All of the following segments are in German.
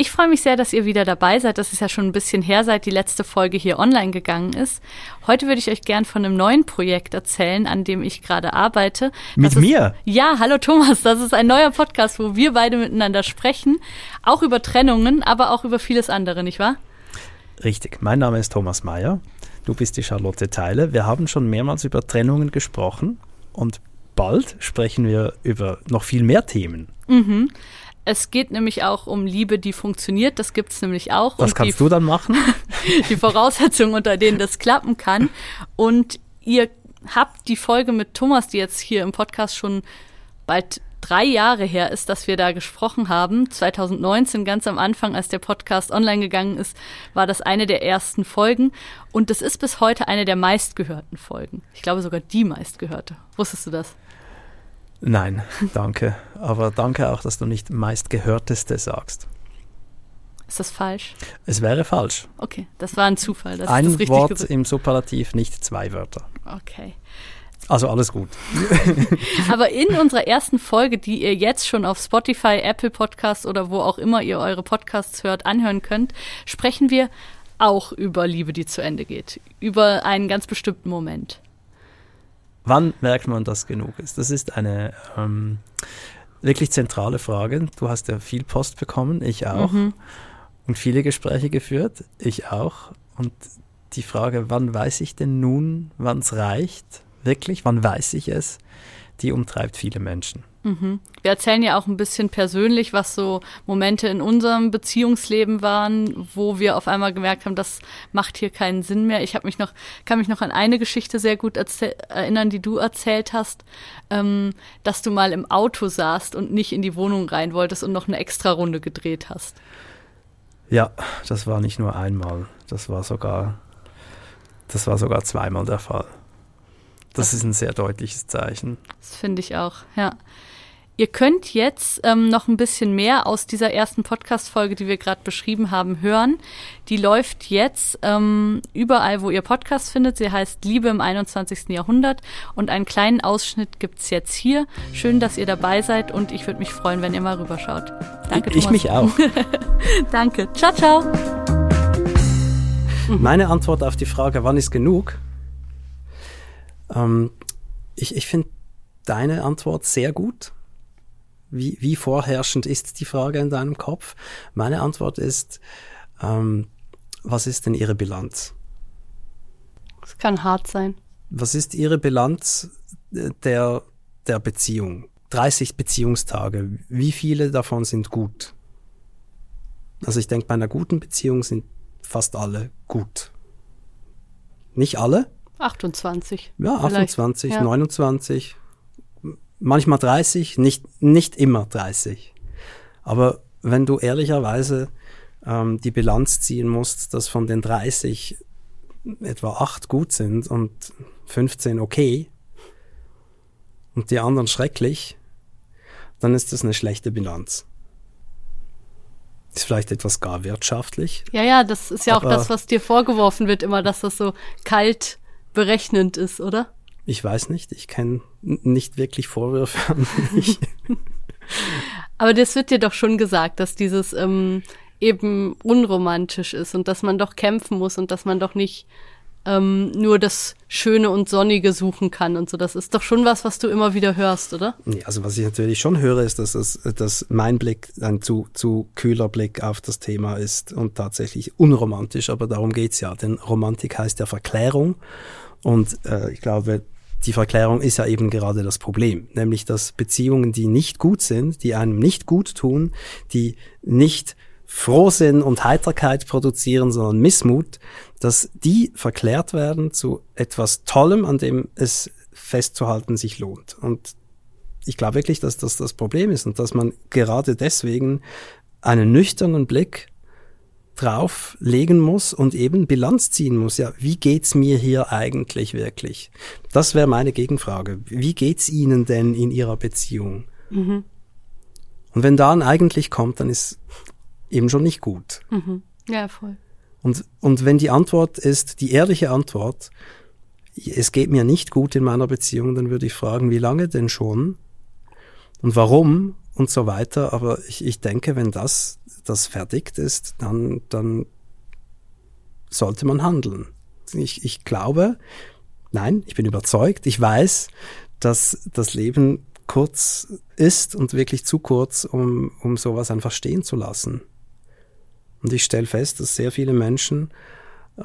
Ich freue mich sehr, dass ihr wieder dabei seid. Das ist ja schon ein bisschen her, seit die letzte Folge hier online gegangen ist. Heute würde ich euch gern von einem neuen Projekt erzählen, an dem ich gerade arbeite. Mit ist, mir? Ja, hallo Thomas. Das ist ein neuer Podcast, wo wir beide miteinander sprechen. Auch über Trennungen, aber auch über vieles andere, nicht wahr? Richtig. Mein Name ist Thomas Mayer. Du bist die Charlotte Teile. Wir haben schon mehrmals über Trennungen gesprochen und bald sprechen wir über noch viel mehr Themen. Mhm. Es geht nämlich auch um Liebe, die funktioniert. Das gibt es nämlich auch. Was kannst du dann machen? die Voraussetzungen, unter denen das klappen kann. Und ihr habt die Folge mit Thomas, die jetzt hier im Podcast schon bald drei Jahre her ist, dass wir da gesprochen haben. 2019, ganz am Anfang, als der Podcast online gegangen ist, war das eine der ersten Folgen. Und das ist bis heute eine der meistgehörten Folgen. Ich glaube sogar die meistgehörte. Wusstest du das? Nein, danke. Aber danke auch, dass du nicht meistgehörteste sagst. Ist das falsch? Es wäre falsch. Okay, das war ein Zufall. ein Wort im Superlativ, nicht zwei Wörter. Okay. Also alles gut. Aber in unserer ersten Folge, die ihr jetzt schon auf Spotify, Apple Podcasts oder wo auch immer ihr eure Podcasts hört, anhören könnt, sprechen wir auch über Liebe, die zu Ende geht. Über einen ganz bestimmten Moment. Wann merkt man, dass genug ist? Das ist eine ähm, wirklich zentrale Frage. Du hast ja viel Post bekommen, ich auch. Mhm. Und viele Gespräche geführt, ich auch. Und die Frage, wann weiß ich denn nun, wann es reicht? Wirklich, wann weiß ich es? Die umtreibt viele Menschen. Mhm. Wir erzählen ja auch ein bisschen persönlich, was so Momente in unserem Beziehungsleben waren, wo wir auf einmal gemerkt haben, das macht hier keinen Sinn mehr. Ich habe mich noch, kann mich noch an eine Geschichte sehr gut erinnern, die du erzählt hast, ähm, dass du mal im Auto saßt und nicht in die Wohnung rein wolltest und noch eine extra Runde gedreht hast. Ja, das war nicht nur einmal, das war sogar, das war sogar zweimal der Fall. Das, ist ein sehr deutliches Zeichen. Das finde ich auch, ja. Ihr könnt jetzt ähm, noch ein bisschen mehr aus dieser ersten Podcast-Folge, die wir gerade beschrieben haben, hören. Die läuft jetzt ähm, überall, wo ihr Podcast findet. Sie heißt Liebe im 21. Jahrhundert und einen kleinen Ausschnitt gibt's jetzt hier. Schön, dass ihr dabei seid und ich würde mich freuen, wenn ihr mal rüberschaut. Danke, Ich, ich mich auch. Danke. Ciao, ciao. Meine Antwort auf die Frage, wann ist genug? Ähm, ich ich finde deine Antwort sehr gut wie, wie vorherrschend ist die Frage in deinem Kopf? Meine Antwort ist, ähm, was ist denn Ihre Bilanz? Es kann hart sein. Was ist Ihre Bilanz der, der Beziehung? 30 Beziehungstage, wie viele davon sind gut? Also ich denke, bei einer guten Beziehung sind fast alle gut. Nicht alle? 28. Ja, 28, ja. 29, manchmal 30, nicht, nicht immer 30. Aber wenn du ehrlicherweise ähm, die Bilanz ziehen musst, dass von den 30 etwa 8 gut sind und 15 okay und die anderen schrecklich, dann ist das eine schlechte Bilanz. Ist vielleicht etwas gar wirtschaftlich. Ja, ja, das ist ja auch das, was dir vorgeworfen wird, immer, dass das so kalt berechnend ist, oder? Ich weiß nicht, ich kenne nicht wirklich Vorwürfe an mich. Aber das wird dir doch schon gesagt, dass dieses ähm, eben unromantisch ist und dass man doch kämpfen muss und dass man doch nicht ähm, nur das Schöne und Sonnige suchen kann und so. Das ist doch schon was, was du immer wieder hörst, oder? Nee, also was ich natürlich schon höre, ist, dass, es, dass mein Blick ein zu, zu kühler Blick auf das Thema ist und tatsächlich unromantisch, aber darum geht's ja. Denn Romantik heißt ja Verklärung. Und äh, ich glaube, die Verklärung ist ja eben gerade das Problem, nämlich dass Beziehungen, die nicht gut sind, die einem nicht gut tun, die nicht Frohsinn und Heiterkeit produzieren, sondern Missmut, dass die verklärt werden zu etwas Tollem, an dem es festzuhalten sich lohnt. Und ich glaube wirklich, dass das das Problem ist und dass man gerade deswegen einen nüchternen Blick drauflegen muss und eben Bilanz ziehen muss. Ja, wie geht's mir hier eigentlich wirklich? Das wäre meine Gegenfrage. Wie geht's Ihnen denn in Ihrer Beziehung? Mhm. Und wenn dann eigentlich kommt, dann ist eben schon nicht gut. Mhm. Ja, voll. Und, und wenn die Antwort ist, die ehrliche Antwort, es geht mir nicht gut in meiner Beziehung, dann würde ich fragen, wie lange denn schon? Und warum? Und so weiter. Aber ich, ich denke, wenn das, das verdickt ist, dann, dann sollte man handeln. Ich, ich glaube, nein, ich bin überzeugt, ich weiß, dass das Leben kurz ist und wirklich zu kurz, um, um sowas einfach stehen zu lassen. Und ich stelle fest, dass sehr viele Menschen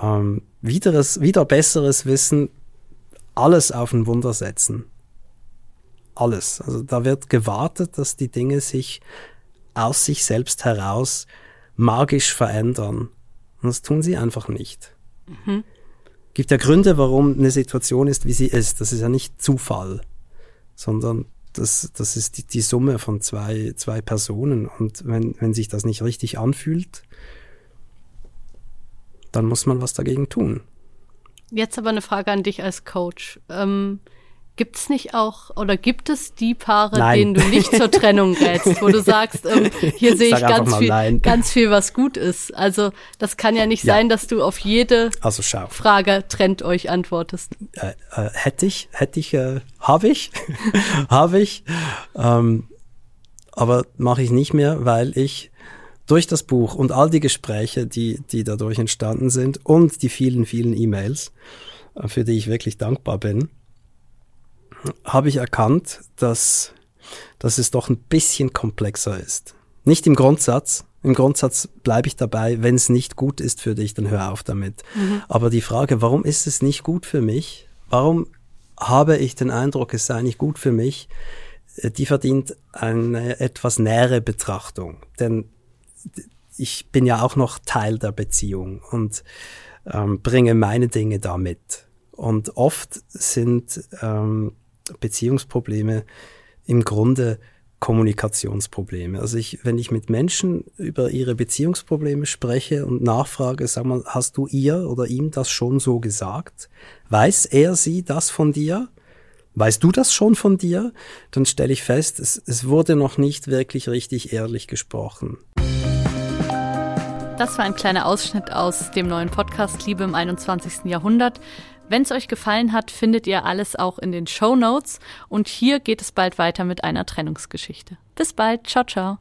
ähm, wiederes, wieder besseres Wissen alles auf ein Wunder setzen. Alles. Also da wird gewartet, dass die Dinge sich aus sich selbst heraus magisch verändern. Und das tun sie einfach nicht. Mhm. Gibt ja Gründe, warum eine Situation ist, wie sie ist. Das ist ja nicht Zufall, sondern das, das ist die, die Summe von zwei, zwei Personen. Und wenn, wenn sich das nicht richtig anfühlt, dann muss man was dagegen tun. Jetzt aber eine Frage an dich als Coach. Ähm, Gibt es nicht auch oder gibt es die Paare, nein. denen du nicht zur Trennung rätst, wo du sagst, ähm, hier sehe ich ganz viel, nein. ganz viel, was gut ist. Also das kann ja nicht ja. sein, dass du auf jede also Frage trennt euch antwortest. Äh, äh, hätte ich, hätte ich, äh, habe ich, habe ich, ähm, aber mache ich nicht mehr, weil ich durch das Buch und all die Gespräche, die, die dadurch entstanden sind und die vielen, vielen E-Mails, äh, für die ich wirklich dankbar bin, habe ich erkannt, dass, dass es doch ein bisschen komplexer ist. Nicht im Grundsatz. Im Grundsatz bleibe ich dabei, wenn es nicht gut ist für dich, dann hör auf damit. Mhm. Aber die Frage, warum ist es nicht gut für mich? Warum habe ich den Eindruck, es sei nicht gut für mich? Äh, die verdient eine etwas nähere Betrachtung. Denn ich bin ja auch noch Teil der Beziehung und ähm, bringe meine Dinge da mit. Und oft sind ähm, Beziehungsprobleme im Grunde Kommunikationsprobleme. Also ich, wenn ich mit Menschen über ihre Beziehungsprobleme spreche und nachfrage, sag mal, hast du ihr oder ihm das schon so gesagt? Weiß er sie das von dir? Weißt du das schon von dir? Dann stelle ich fest, es, es wurde noch nicht wirklich richtig ehrlich gesprochen. Das war ein kleiner Ausschnitt aus dem neuen Podcast Liebe im 21. Jahrhundert. Wenn es euch gefallen hat, findet ihr alles auch in den Show Notes und hier geht es bald weiter mit einer Trennungsgeschichte. Bis bald, ciao, ciao.